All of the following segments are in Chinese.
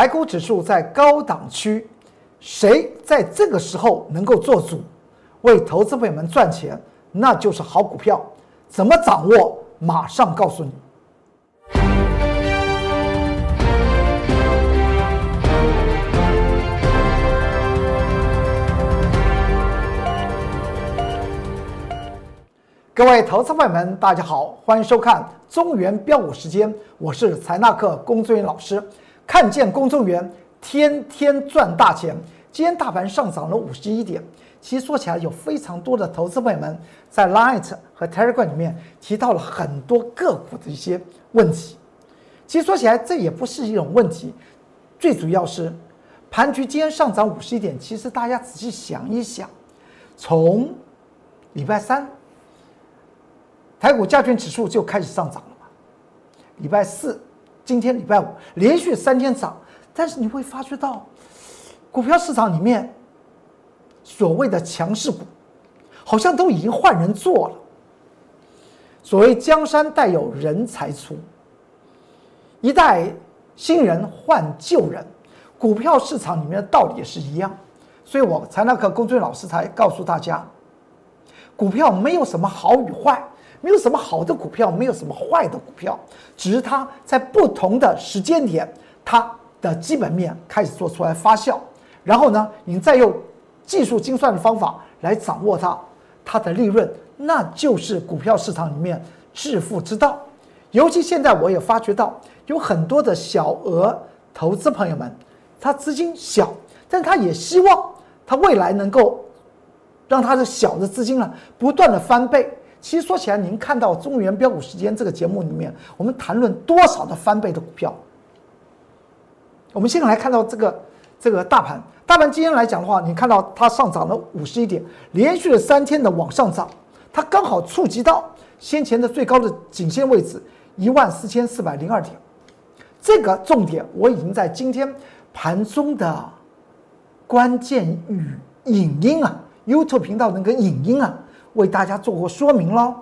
台股指数在高档区，谁在这个时候能够做主，为投资朋友们赚钱，那就是好股票。怎么掌握？马上告诉你。各位投资朋友们，大家好，欢迎收看中原标股时间，我是财纳克龚作员老师。看见公众员天天赚大钱。今天大盘上涨了五十一点。其实说起来，有非常多的投资朋友们在 Light 和 Telegram 里面提到了很多个股的一些问题。其实说起来，这也不是一种问题，最主要是盘局今天上涨五十一点。其实大家仔细想一想，从礼拜三。台股加权指数就开始上涨了嘛？礼拜四，今天礼拜五连续三天涨，但是你会发觉到，股票市场里面所谓的强势股，好像都已经换人做了。所谓江山代有人才出，一代新人换旧人，股票市场里面的道理也是一样。所以我财纳克龚俊老师才告诉大家，股票没有什么好与坏。没有什么好的股票，没有什么坏的股票，只是它在不同的时间点，它的基本面开始做出来发酵，然后呢，你再用技术精算的方法来掌握它，它的利润，那就是股票市场里面致富之道。尤其现在我也发觉到，有很多的小额投资朋友们，他资金小，但他也希望他未来能够让他的小的资金呢不断的翻倍。其实说起来，您看到《中原标股时间》这个节目里面，我们谈论多少的翻倍的股票？我们现在来看到这个这个大盘，大盘今天来讲的话，你看到它上涨了五十一点，连续了三天的往上涨，它刚好触及到先前的最高的颈线位置一万四千四百零二点。这个重点我已经在今天盘中的关键语影音啊，YouTube 频道那个影音啊。为大家做过说明了，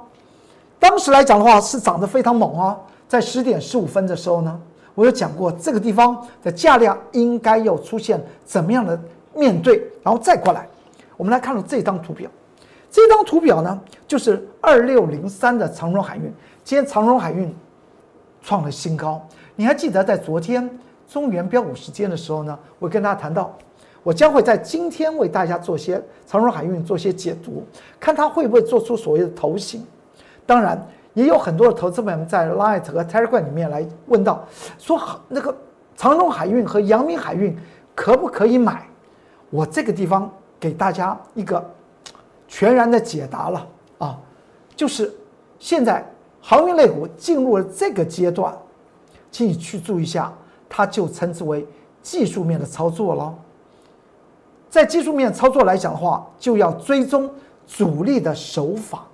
当时来讲的话是涨得非常猛啊，在十点十五分的时候呢，我有讲过这个地方的价量应该要出现怎么样的面对，然后再过来，我们来看到这张图表，这张图表呢就是二六零三的长荣海运，今天长荣海运创了新高，你还记得在昨天中原标股时间的时候呢，我跟大家谈到。我将会在今天为大家做些长荣海运做些解读，看它会不会做出所谓的头型。当然，也有很多的投资朋友在 Light 和 Telegram 里面来问到，说好那个长荣海运和阳明海运可不可以买？我这个地方给大家一个全然的解答了啊，就是现在航运类股进入了这个阶段，请你去注意一下，它就称之为技术面的操作了。在技术面操作来讲的话，就要追踪主力的手法，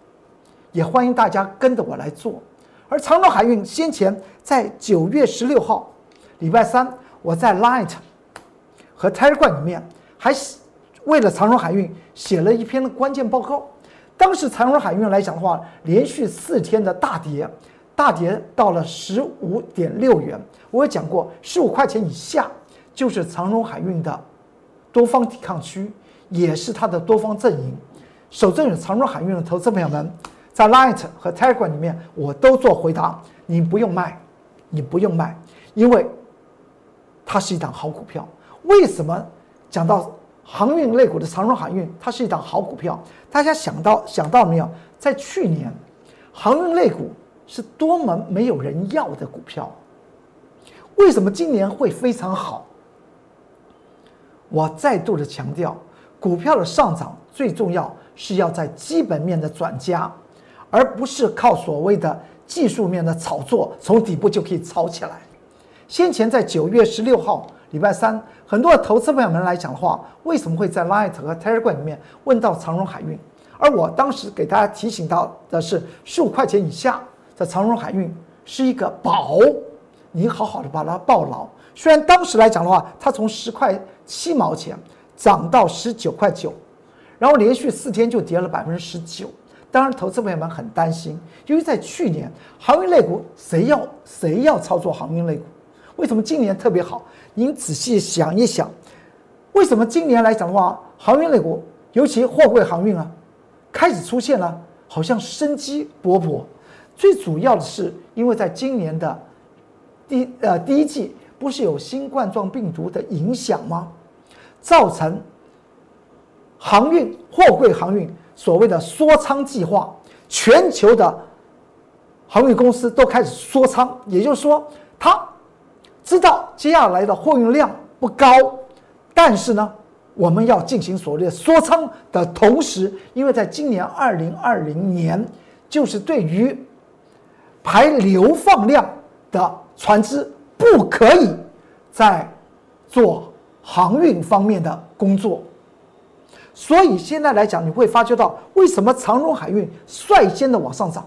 也欢迎大家跟着我来做。而长荣海运先前在九月十六号，礼拜三，我在 Light 和 Telegram 里面还为了长荣海运写了一篇关键报告。当时长荣海运来讲的话，连续四天的大跌，大跌到了十五点六元。我也讲过，十五块钱以下就是长荣海运的。多方抵抗区也是它的多方阵营，守正有长荣海运的投资朋友们，在 Light 和 Telegram 里面我都做回答，你不用卖，你不用卖，因为它是一档好股票。为什么讲到航运类股的长荣海运，它是一档好股票？大家想到想到没有？在去年，航运类股是多么没有人要的股票，为什么今年会非常好？我再度的强调，股票的上涨最重要是要在基本面的转加，而不是靠所谓的技术面的炒作，从底部就可以炒起来。先前在九月十六号礼拜三，很多的投资朋友们来讲的话，为什么会在 Light 和 Telegram 里面问到长荣海运？而我当时给大家提醒到的是，十五块钱以下的长荣海运是一个宝，你好好的把它抱牢。虽然当时来讲的话，它从十块七毛钱涨到十九块九，然后连续四天就跌了百分之十九。当然，投资朋友们很担心，因为在去年航运类股谁要谁要操作航运类股？为什么今年特别好？您仔细想一想，为什么今年来讲的话，航运类股，尤其货柜航运啊，开始出现了好像生机勃勃。最主要的是，因为在今年的第呃第一季，不是有新冠状病毒的影响吗？造成航运货柜航运所谓的缩仓计划，全球的航运公司都开始缩仓，也就是说，他知道接下来的货运量不高，但是呢，我们要进行所谓的缩仓的同时，因为在今年二零二零年，就是对于排流放量的船只不可以在做航运方面的工作，所以现在来讲，你会发觉到为什么长荣海运率先的往上涨，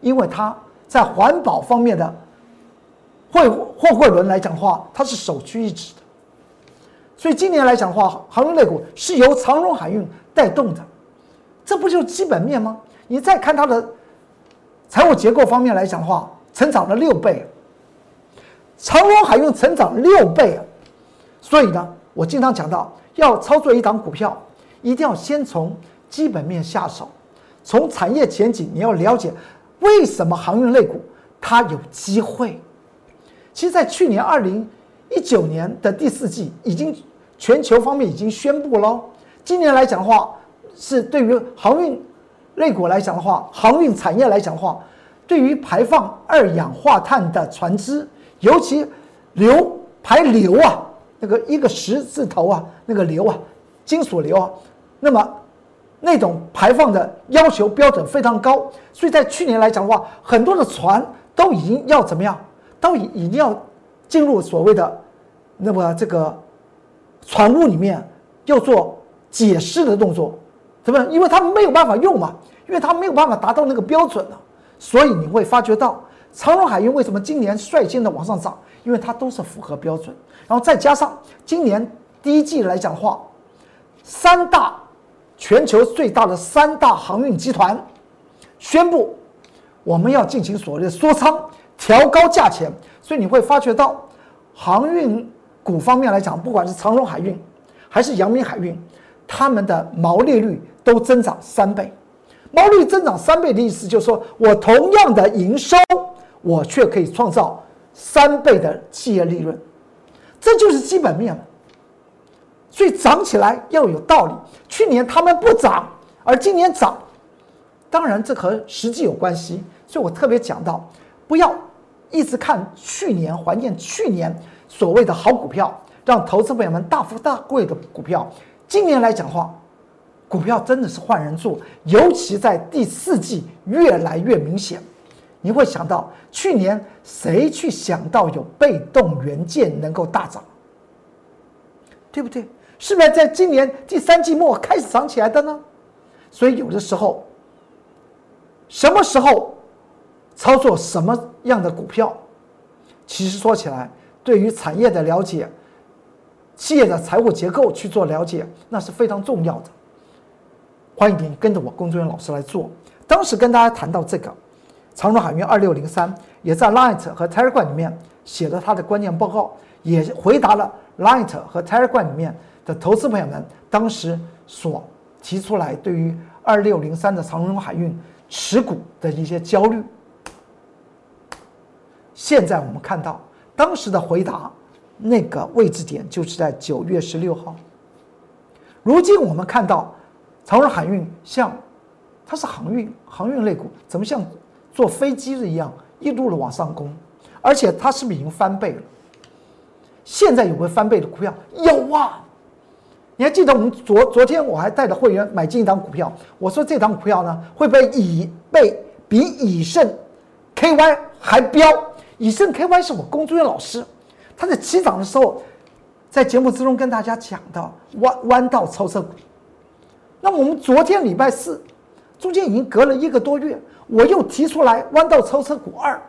因为它在环保方面的货货柜轮来讲的话，它是首屈一指的。所以今年来讲的话，航运类股是由长荣海运带动的，这不就是基本面吗？你再看它的。财务结构方面来讲的话，成长了六倍，长荣海运成长六倍啊，所以呢，我经常讲到，要操作一档股票，一定要先从基本面下手，从产业前景你要了解为什么航运类股它有机会。其实，在去年二零一九年的第四季，已经全球方面已经宣布了，今年来讲的话，是对于航运。类股来讲的话，航运产业来讲的话，对于排放二氧化碳的船只，尤其硫排硫啊，那个一个十字头啊，那个硫啊，金属硫啊，那么那种排放的要求标准非常高，所以在去年来讲的话，很多的船都已经要怎么样，都已已经要进入所谓的那么这个船坞里面要做解释的动作。怎么？因为他们没有办法用嘛，因为他没有办法达到那个标准了，所以你会发觉到长荣海运为什么今年率先的往上涨？因为它都是符合标准，然后再加上今年第一季来讲的话，三大全球最大的三大航运集团宣布我们要进行所谓的缩仓、调高价钱，所以你会发觉到航运股方面来讲，不管是长荣海运还是阳明海运，他们的毛利率。都增长三倍，毛利率增长三倍的意思就是说，我同样的营收，我却可以创造三倍的企业利润，这就是基本面了。所以涨起来要有道理。去年他们不涨，而今年涨，当然这和实际有关系。所以我特别讲到，不要一直看去年怀念去年所谓的好股票，让投资朋友们大富大贵的股票，今年来讲话。股票真的是换人做，尤其在第四季越来越明显。你会想到去年谁去想到有被动元件能够大涨，对不对？是不是在今年第三季末开始涨起来的呢？所以有的时候，什么时候操作什么样的股票，其实说起来，对于产业的了解、企业的财务结构去做了解，那是非常重要的。欢迎您跟着我工作人员老师来做。当时跟大家谈到这个长荣海运二六零三，也在 Light 和 t e r e g r a m 里面写了他的关键报告，也回答了 Light 和 t e r e g r a m 里面的投资朋友们当时所提出来对于二六零三的长荣海运持股的一些焦虑。现在我们看到当时的回答那个位置点就是在九月十六号。如今我们看到。长荣海运像，它是航运航运类股，怎么像坐飞机的一样一路的往上攻？而且它是不是已经翻倍了？现在有没有翻倍的股票？有啊！你还记得我们昨昨天我还带着会员买进一档股票，我说这档股票呢会不会以被比以盛 KY 还飙？以盛 KY 是我工作人员老师，他在起涨的时候，在节目之中跟大家讲到弯弯道超车股。那我们昨天礼拜四，中间已经隔了一个多月，我又提出来弯道超车股二，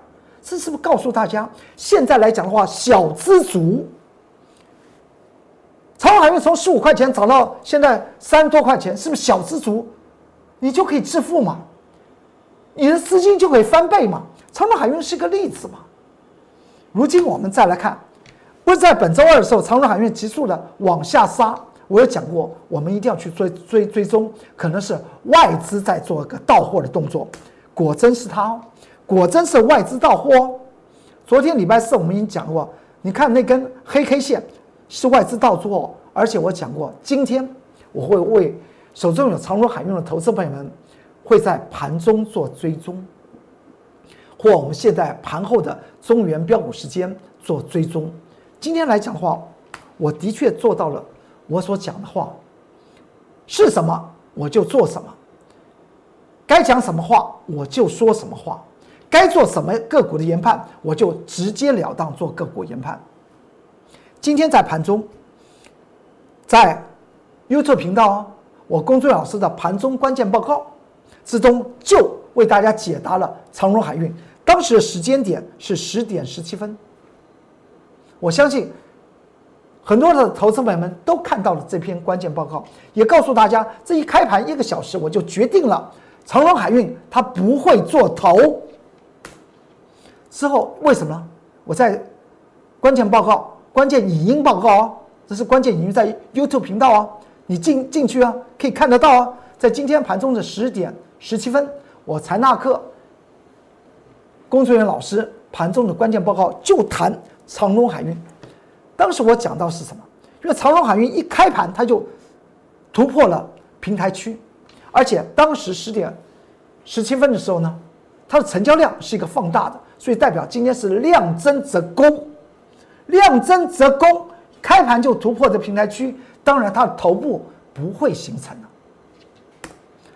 这是不是告诉大家，现在来讲的话，小资族，长荣海运从十五块钱涨到现在三十多块钱，是不是小资族，你就可以致富嘛？你的资金就可以翻倍嘛？长荣海运是个例子嘛？如今我们再来看不是在本周二的时候，长荣海运急速的往下杀。我有讲过，我们一定要去追追追踪，可能是外资在做一个到货的动作。果真是他哦，果真是外资到货哦。昨天礼拜四我们已经讲过，你看那根黑 K 线是外资到做，而且我讲过，今天我会为手中有长荣海运的投资朋友们，会在盘中做追踪，或我们现在盘后的中原标股时间做追踪。今天来讲的话，我的确做到了我所讲的话是什么，我就做什么；该讲什么话，我就说什么话；该做什么个股的研判，我就直截了当做个股研判。今天在盘中，在 YouTube 频道，我龚俊老师的盘中关键报告之中，就为大家解答了长荣海运当时的时间点是十点十七分。我相信很多的投资朋友们都看到了这篇关键报告，也告诉大家，这一开盘一个小时，我就决定了长荣海运它不会做头。之后为什么呢？我在关键报告、关键语音报告哦，这是关键语音在 YouTube 频道啊，你进进去啊，可以看得到啊。在今天盘中的十点十七分，我财纳克工作人员老师盘中的关键报告就谈。长荣海运，当时我讲到是什么？因为长荣海运一开盘，它就突破了平台区，而且当时十点十七分的时候呢，它的成交量是一个放大的，所以代表今天是量增则攻，量增则攻，开盘就突破这平台区，当然它的头部不会形成的。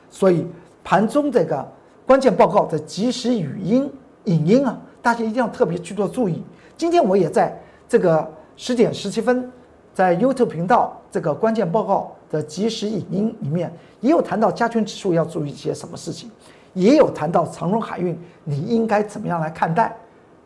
所以盘中这个关键报告的即时语音影音啊，大家一定要特别去做注意。今天我也在这个十点十七分，在 YouTube 频道这个关键报告的即时影音里面，也有谈到加权指数要注意一些什么事情，也有谈到长荣海运你应该怎么样来看待。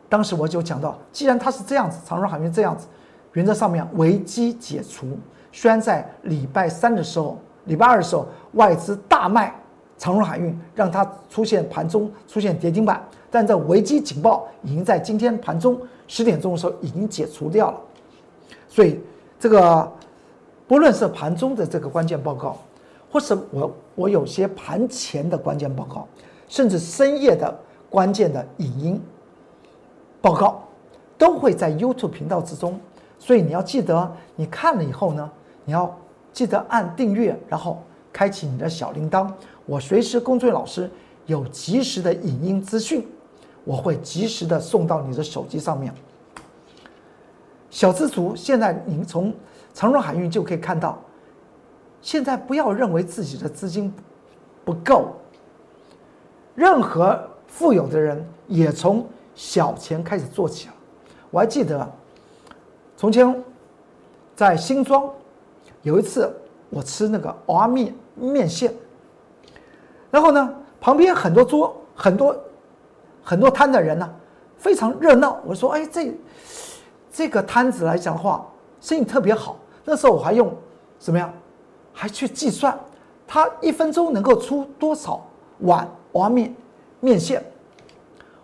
当时我就讲到，既然它是这样子，长荣海运这样子，原则上面危机解除。虽然在礼拜三的时候、礼拜二的时候，外资大卖长荣海运，让它出现盘中出现跌停板，但这危机警报已经在今天盘中。十点钟的时候已经解除掉了，所以这个不论是盘中的这个关键报告，或是我我有些盘前的关键报告，甚至深夜的关键的影音报告，都会在 YouTube 频道之中。所以你要记得，你看了以后呢，你要记得按订阅，然后开启你的小铃铛。我随时工作老师有及时的影音资讯。我会及时的送到你的手机上面。小资族，现在您从长荣海运就可以看到，现在不要认为自己的资金不够。任何富有的人也从小钱开始做起了。我还记得，从前在新庄有一次，我吃那个阿面面线，然后呢，旁边很多桌很多。很多摊的人呢，非常热闹。我说：“哎，这这个摊子来讲的话，生意特别好。那时候我还用怎么样，还去计算，他一分钟能够出多少碗娃面面线。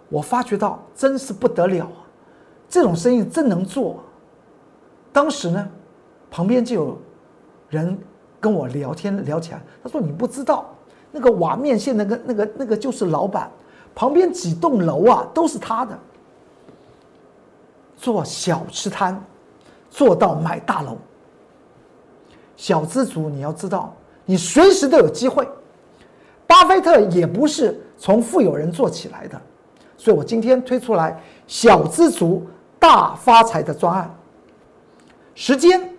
我发觉到真是不得了啊，这种生意真能做。当时呢，旁边就有人跟我聊天聊起来，他说：你不知道那个瓦面线那个那个那个就是老板。”旁边几栋楼啊，都是他的。做小吃摊，做到买大楼。小资族，你要知道，你随时都有机会。巴菲特也不是从富有人做起来的，所以我今天推出来小资族大发财的专案。时间，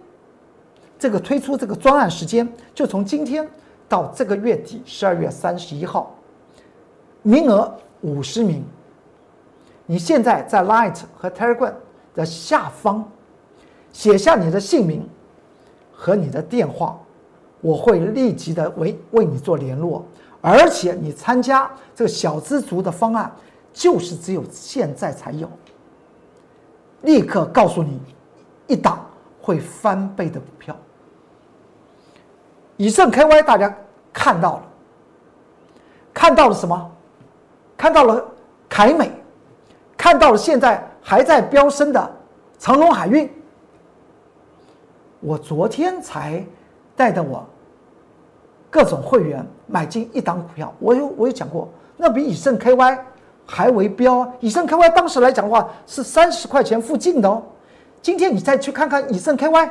这个推出这个专案时间就从今天到这个月底，十二月三十一号。名额五十名，你现在在 Light 和 Telegram 的下方写下你的姓名和你的电话，我会立即的为为你做联络。而且你参加这个小资族的方案，就是只有现在才有。立刻告诉你，一档会翻倍的股票。以盛 KY 大家看到了，看到了什么？看到了凯美，看到了现在还在飙升的长隆海运，我昨天才带着我各种会员买进一档股票，我有我有讲过，那比以盛 KY 还为标。以盛 KY 当时来讲的话是三十块钱附近的哦，今天你再去看看以盛 KY，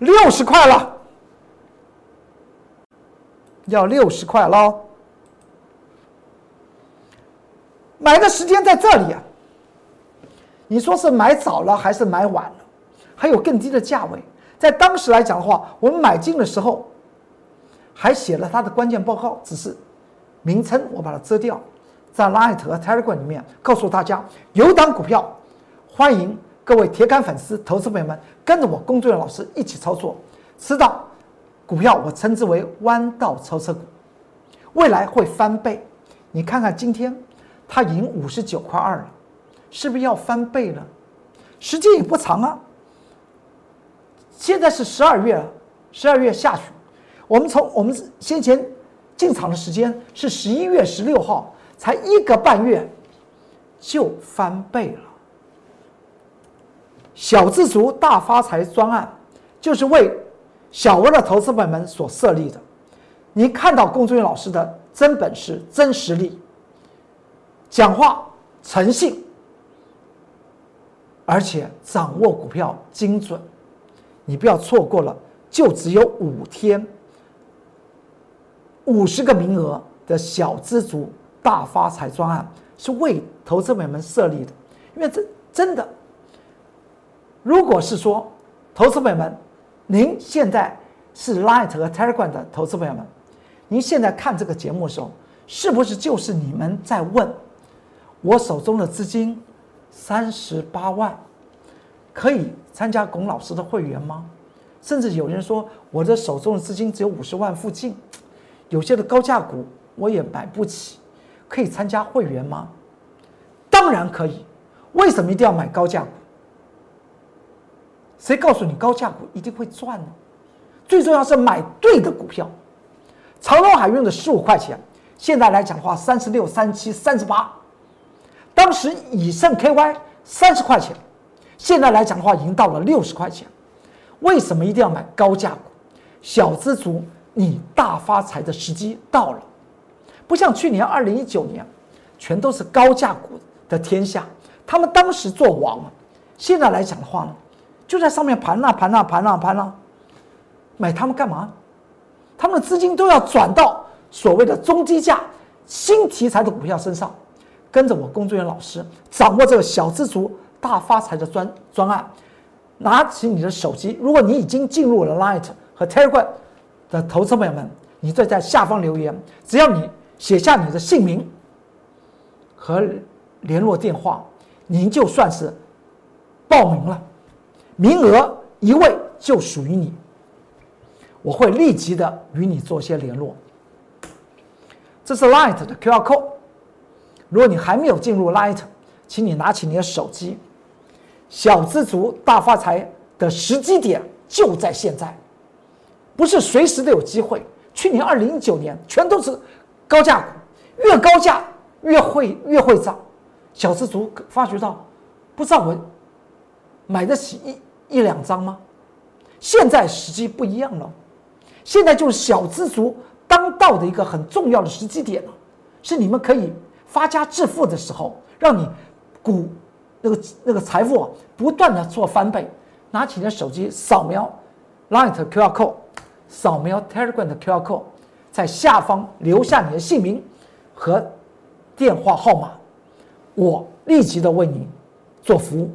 六十块了，要六十块喽。买的时间在这里啊，你说是买早了还是买晚了？还有更低的价位，在当时来讲的话，我们买进的时候还写了它的关键报告，只是名称我把它遮掉，在 Light 和 Telegram 里面告诉大家，有档股票，欢迎各位铁杆粉丝、投资朋友们跟着我工作的老师一起操作，知道股票我称之为弯道超车股，未来会翻倍。你看看今天。它已经五十九块二了，是不是要翻倍了？时间也不长啊。现在是十二月，十二月下旬，我们从我们先前进场的时间是十一月十六号，才一个半月就翻倍了。小资族大发财专案就是为小额的投资本们所设立的。你看到龚俊元老师的真本事、真实力。讲话诚信，而且掌握股票精准，你不要错过了，就只有五天，五十个名额的小资族大发财专案是为投资朋友们设立的，因为这真的，如果是说投资朋友们，您现在是 Light 和 Telegram 的投资朋友们，您现在看这个节目的时候，是不是就是你们在问？我手中的资金三十八万，可以参加龚老师的会员吗？甚至有人说我的手中的资金只有五十万附近，有些的高价股我也买不起，可以参加会员吗？当然可以。为什么一定要买高价股？谁告诉你高价股一定会赚呢？最重要是买对的股票。长荣海运的十五块钱，现在来讲的话，三十六、三七、三十八。当时以盛 KY 三十块钱，现在来讲的话已经到了六十块钱。为什么一定要买高价股？小资族，你大发财的时机到了。不像去年二零一九年，全都是高价股的天下，他们当时做王。现在来讲的话呢，就在上面盘啊盘啊盘啊盘啊，买他们干嘛？他们的资金都要转到所谓的中低价、新题材的股票身上。跟着我工作人员老师掌握这个小资族大发财的专专案，拿起你的手机，如果你已经进入了 Light 和 Telegram 的投资朋友们，你再在下方留言，只要你写下你的姓名和联络电话，您就算是报名了，名额一位就属于你，我会立即的与你做些联络。这是 Light 的 QR code。如果你还没有进入 Light，请你拿起你的手机。小资族大发财的时机点就在现在，不是随时都有机会。去年二零一九年全都是高价股，越高价越会越会涨。小资族发觉到，不知道我买得起一一两张吗？现在时机不一样了，现在就是小资族当道的一个很重要的时机点了，是你们可以。发家致富的时候，让你股那个那个财富不断的做翻倍。拿起你的手机，扫描 Light QR code，扫描 Telegram 的 QR code，在下方留下你的姓名和电话号码，我立即的为你做服务。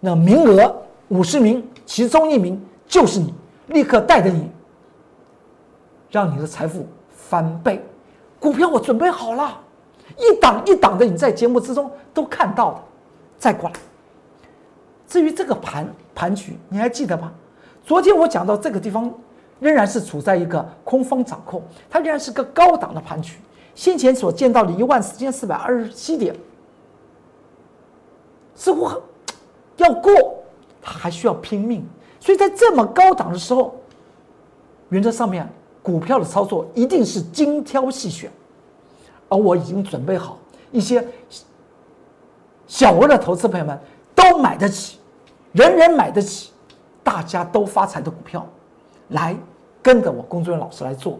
那名额五十名，其中一名就是你，立刻带着你，让你的财富翻倍。股票我准备好了。一档一档的，你在节目之中都看到的，再过来。至于这个盘盘局，你还记得吗？昨天我讲到这个地方，仍然是处在一个空方掌控，它仍然是个高档的盘局。先前所见到的一万四千四百二十七点，似乎要过，它还需要拼命。所以在这么高档的时候，原则上面，股票的操作一定是精挑细选。而我已经准备好一些小额的投资朋友们都买得起，人人买得起，大家都发财的股票，来跟着我工作人员老师来做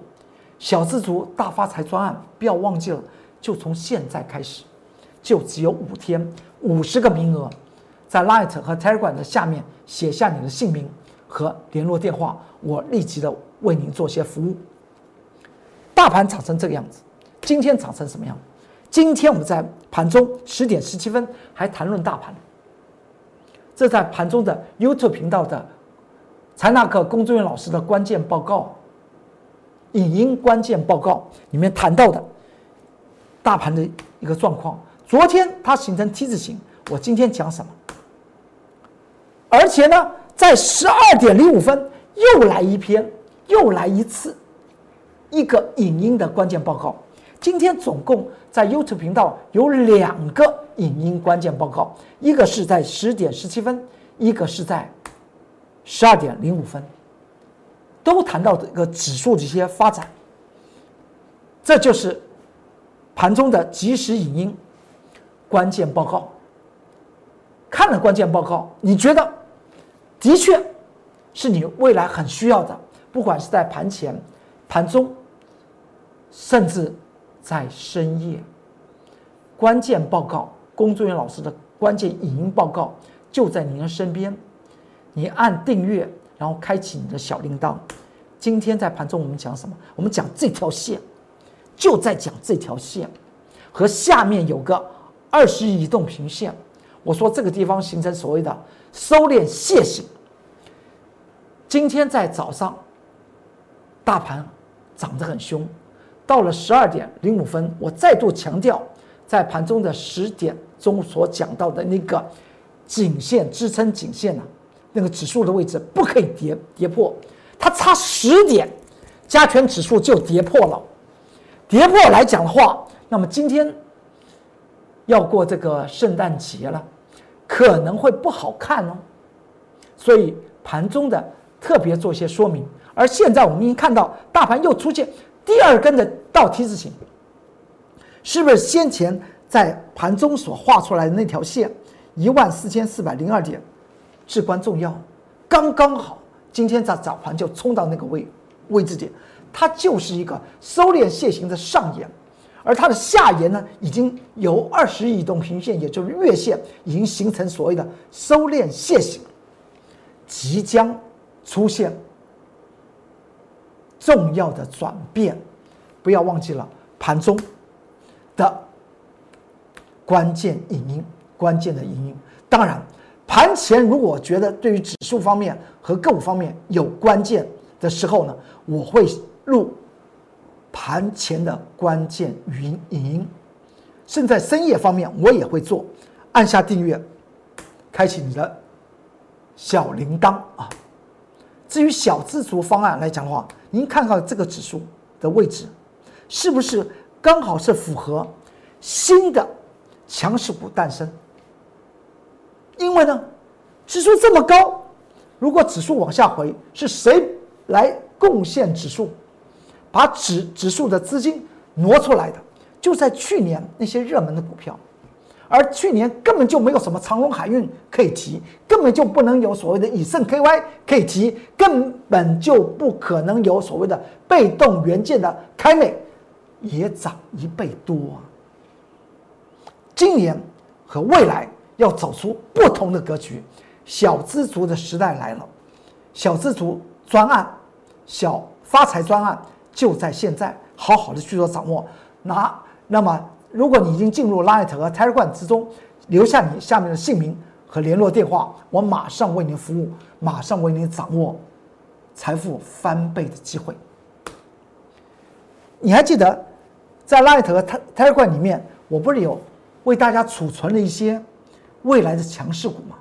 小资族大发财专案，不要忘记了，就从现在开始，就只有五天，五十个名额，在 Light 和 Telegram 的下面写下你的姓名和联络电话，我立即的为您做些服务。大盘涨成这个样子，今天涨成什么样？今天我们在盘中十点十七分还谈论大盘，这在盘中的 YouTube 频道的财纳克工作人员老师的关键报告、影音关键报告里面谈到的大盘的一个状况。昨天它形成 T 字形，我今天讲什么？而且呢，在十二点零五分又来一篇，又来一次一个影音的关键报告。今天总共在 YouTube 频道有两个影音关键报告，一个是在十点十七分，一个是在十二点零五分，都谈到这个指数的一些发展。这就是盘中的即时影音关键报告。看了关键报告，你觉得的确是你未来很需要的，不管是在盘前、盘中，甚至。在深夜，关键报告，工作人员老师的关键影音报告就在您的身边。你按订阅，然后开启你的小铃铛。今天在盘中我们讲什么？我们讲这条线，就在讲这条线和下面有个二十移动平线。我说这个地方形成所谓的收敛楔形。今天在早上，大盘涨得很凶。到了十二点零五分，我再度强调，在盘中的十点钟所讲到的那个颈线支撑颈线呢，那个指数的位置不可以跌跌破，它差十点，加权指数就跌破了。跌破来讲的话，那么今天要过这个圣诞节了，可能会不好看哦。所以盘中的特别做一些说明。而现在我们已经看到大盘又出现。第二根的倒 T 字形，是不是先前在盘中所画出来的那条线一万四千四百零二点至关重要？刚刚好，今天在早盘就冲到那个位位置点，它就是一个收敛线形的上沿，而它的下沿呢，已经由二十移动平线，也就是月线，已经形成所谓的收敛线形，即将出现。重要的转变，不要忘记了盘中的关键影音，关键的影音。当然，盘前如果觉得对于指数方面和个股方面有关键的时候呢，我会录盘前的关键语音影音。甚至在深夜方面，我也会做。按下订阅，开启你的小铃铛啊。至于小自足方案来讲的话，您看看这个指数的位置，是不是刚好是符合新的强势股诞生？因为呢，指数这么高，如果指数往下回，是谁来贡献指数，把指指数的资金挪出来的？就在去年那些热门的股票。而去年根本就没有什么长隆海运可以提，根本就不能有所谓的以盛 KY 可以提，根本就不可能有所谓的被动元件的开美，也涨一倍多。啊今年和未来要走出不同的格局，小资族的时代来了，小资族专案、小发财专案就在现在，好好的去做掌握。拿那么。如果你已经进入 Light 和 Telegram 之中，留下你下面的姓名和联络电话，我马上为您服务，马上为您掌握财富翻倍的机会。你还记得在 Light 和 Telegram 里面，我不是有为大家储存了一些未来的强势股吗？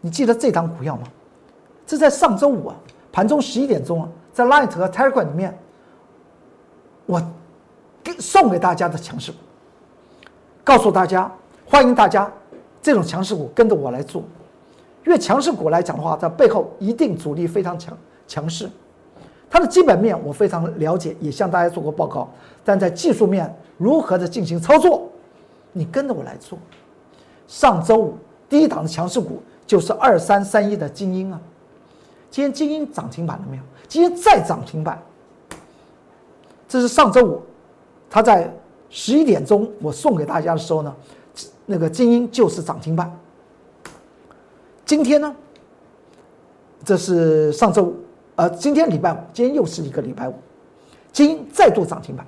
你记得这档股票吗？这在上周五啊，盘中十一点钟啊，在 Light 和 Telegram 里面，我。送给大家的强势股，告诉大家，欢迎大家这种强势股跟着我来做。因为强势股来讲的话，在背后一定主力非常强强势，它的基本面我非常了解，也向大家做过报告。但在技术面如何的进行操作，你跟着我来做。上周五第一档的强势股就是二三三一的精英啊。今天精英涨停板了没有？今天再涨停板。这是上周五，他在十一点钟我送给大家的时候呢，那个精英就是涨停板。今天呢，这是上周五，呃，今天礼拜五，今天又是一个礼拜五，精英再度涨停板。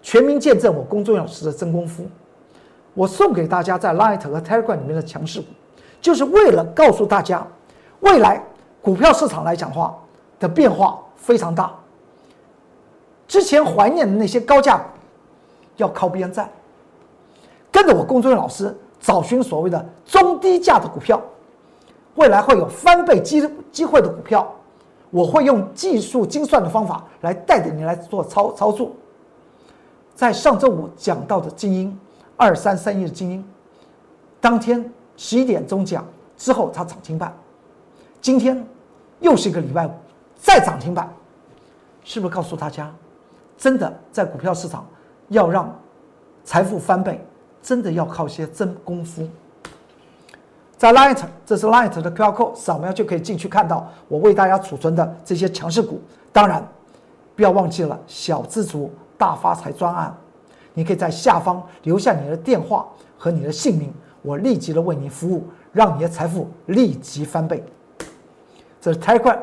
全民见证我龚忠老师的真功夫，我送给大家在 Light 和 Telegram 里面的强势股，就是为了告诉大家，未来股票市场来讲话的变化非常大。之前怀念的那些高价股，要靠边站，跟着我龚忠老师找寻所谓的中低价的股票，未来会有翻倍机机会的股票，我会用技术精算的方法来带着你来做操操作。在上周五讲到的精英二三三一的精英，当天十一点钟讲之后，它涨停板。今天又是一个礼拜五，再涨停板，是不是告诉大家，真的在股票市场要让财富翻倍，真的要靠些真功夫。在 Light，这是 Light 的 QR code，扫描就可以进去看到我为大家储存的这些强势股。当然，不要忘记了小资族。大发财专案，你可以在下方留下你的电话和你的姓名，我立即的为你服务，让你的财富立即翻倍。这是太快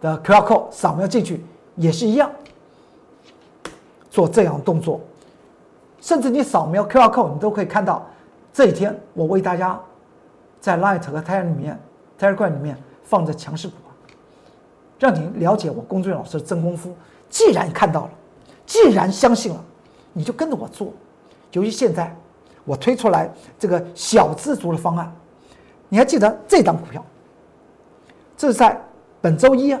的 QR code 扫描进去也是一样，做这样动作，甚至你扫描 QR code，你都可以看到这一天我为大家在 Light 和 Telegram 里面 Telegram 里面放着强势股，让你了解我龚俊老师的真功夫。既然看到了。既然相信了，你就跟着我做。由于现在我推出来这个小资族的方案，你还记得这张股票？这是在本周一，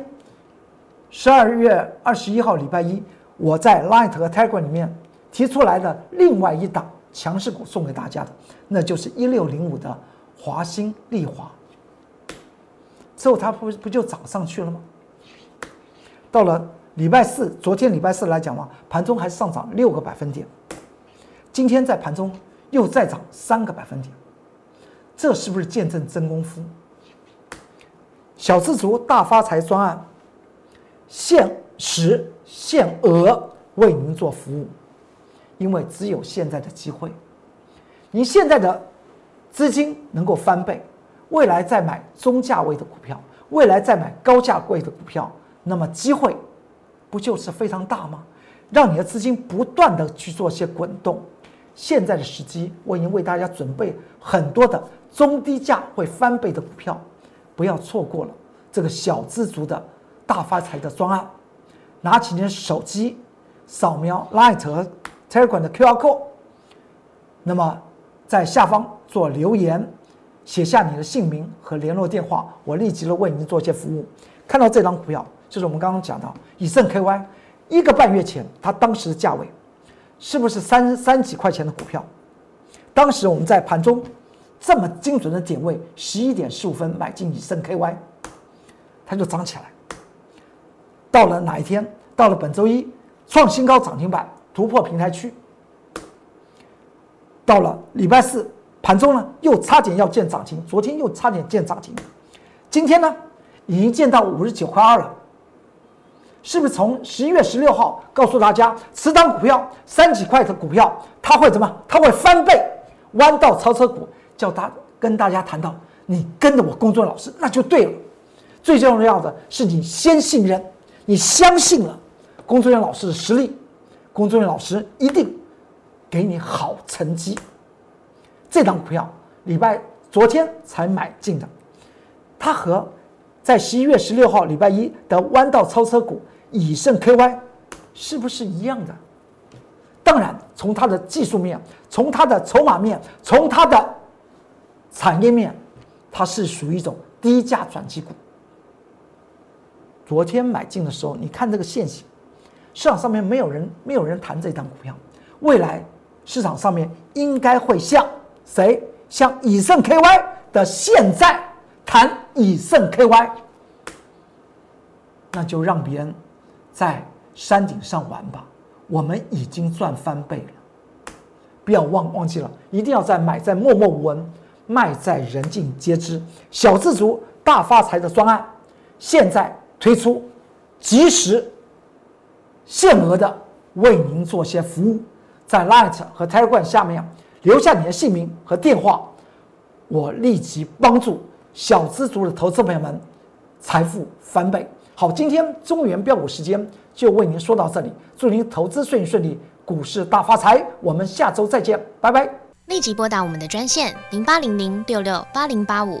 十二月二十一号礼拜一，我在 Light 和 Tiger 里面提出来的另外一档强势股送给大家的，那就是一六零五的华兴丽华。之后它不不就涨上去了吗？到了。礼拜四，昨天礼拜四来讲嘛，盘中还上涨六个百分点，今天在盘中又再涨三个百分点，这是不是见证真功夫？小资族大发财专案，限时限额为您做服务，因为只有现在的机会，你现在的资金能够翻倍，未来再买中价位的股票，未来再买高价位的股票，那么机会。不就是非常大吗？让你的资金不断的去做些滚动。现在的时机，我已经为大家准备很多的中低价会翻倍的股票，不要错过了这个小资族的大发财的专案。拿起你的手机，扫描 Light 和 Telegram 的 QR code，那么在下方做留言，写下你的姓名和联络电话，我立即的为您做一些服务。看到这张股票。就是我们刚刚讲到以盛 KY，一个半月前它当时的价位，是不是三三几块钱的股票？当时我们在盘中这么精准的点位，十一点十五分买进以盛 KY，它就涨起来。到了哪一天？到了本周一创新高涨停板，突破平台区。到了礼拜四盘中呢，又差点要见涨停，昨天又差点见涨停，今天呢，已经见到五十九块二了。是不是从十一月十六号告诉大家，此档股票三几块的股票，它会怎么？它会翻倍。弯道超车股，叫他跟大家谈到，你跟着我工作老师，那就对了。最重要的是你先信任，你相信了工作人员老师的实力，工作人员老师一定给你好成绩。这张股票礼拜昨天才买进的，它和在十一月十六号礼拜一的弯道超车股。以盛 KY 是不是一样的？当然，从它的技术面，从它的筹码面，从它的产业面，它是属于一种低价转机股。昨天买进的时候，你看这个线型，市场上面没有人没有人谈这档股票。未来市场上面应该会像谁？像以盛 KY 的现在谈以盛 KY，那就让别人。在山顶上玩吧，我们已经赚翻倍了。不要忘忘记了，一定要在买在默默无闻，卖在人尽皆知，小资族大发财的专案，现在推出，及时限额的为您做些服务，在 Light 和 Telegram 下面留下你的姓名和电话，我立即帮助小资族的投资朋友们财富翻倍。好，今天中原标股时间就为您说到这里，祝您投资顺顺利，股市大发财。我们下周再见，拜拜。立即拨打我们的专线零八零零六六八零八五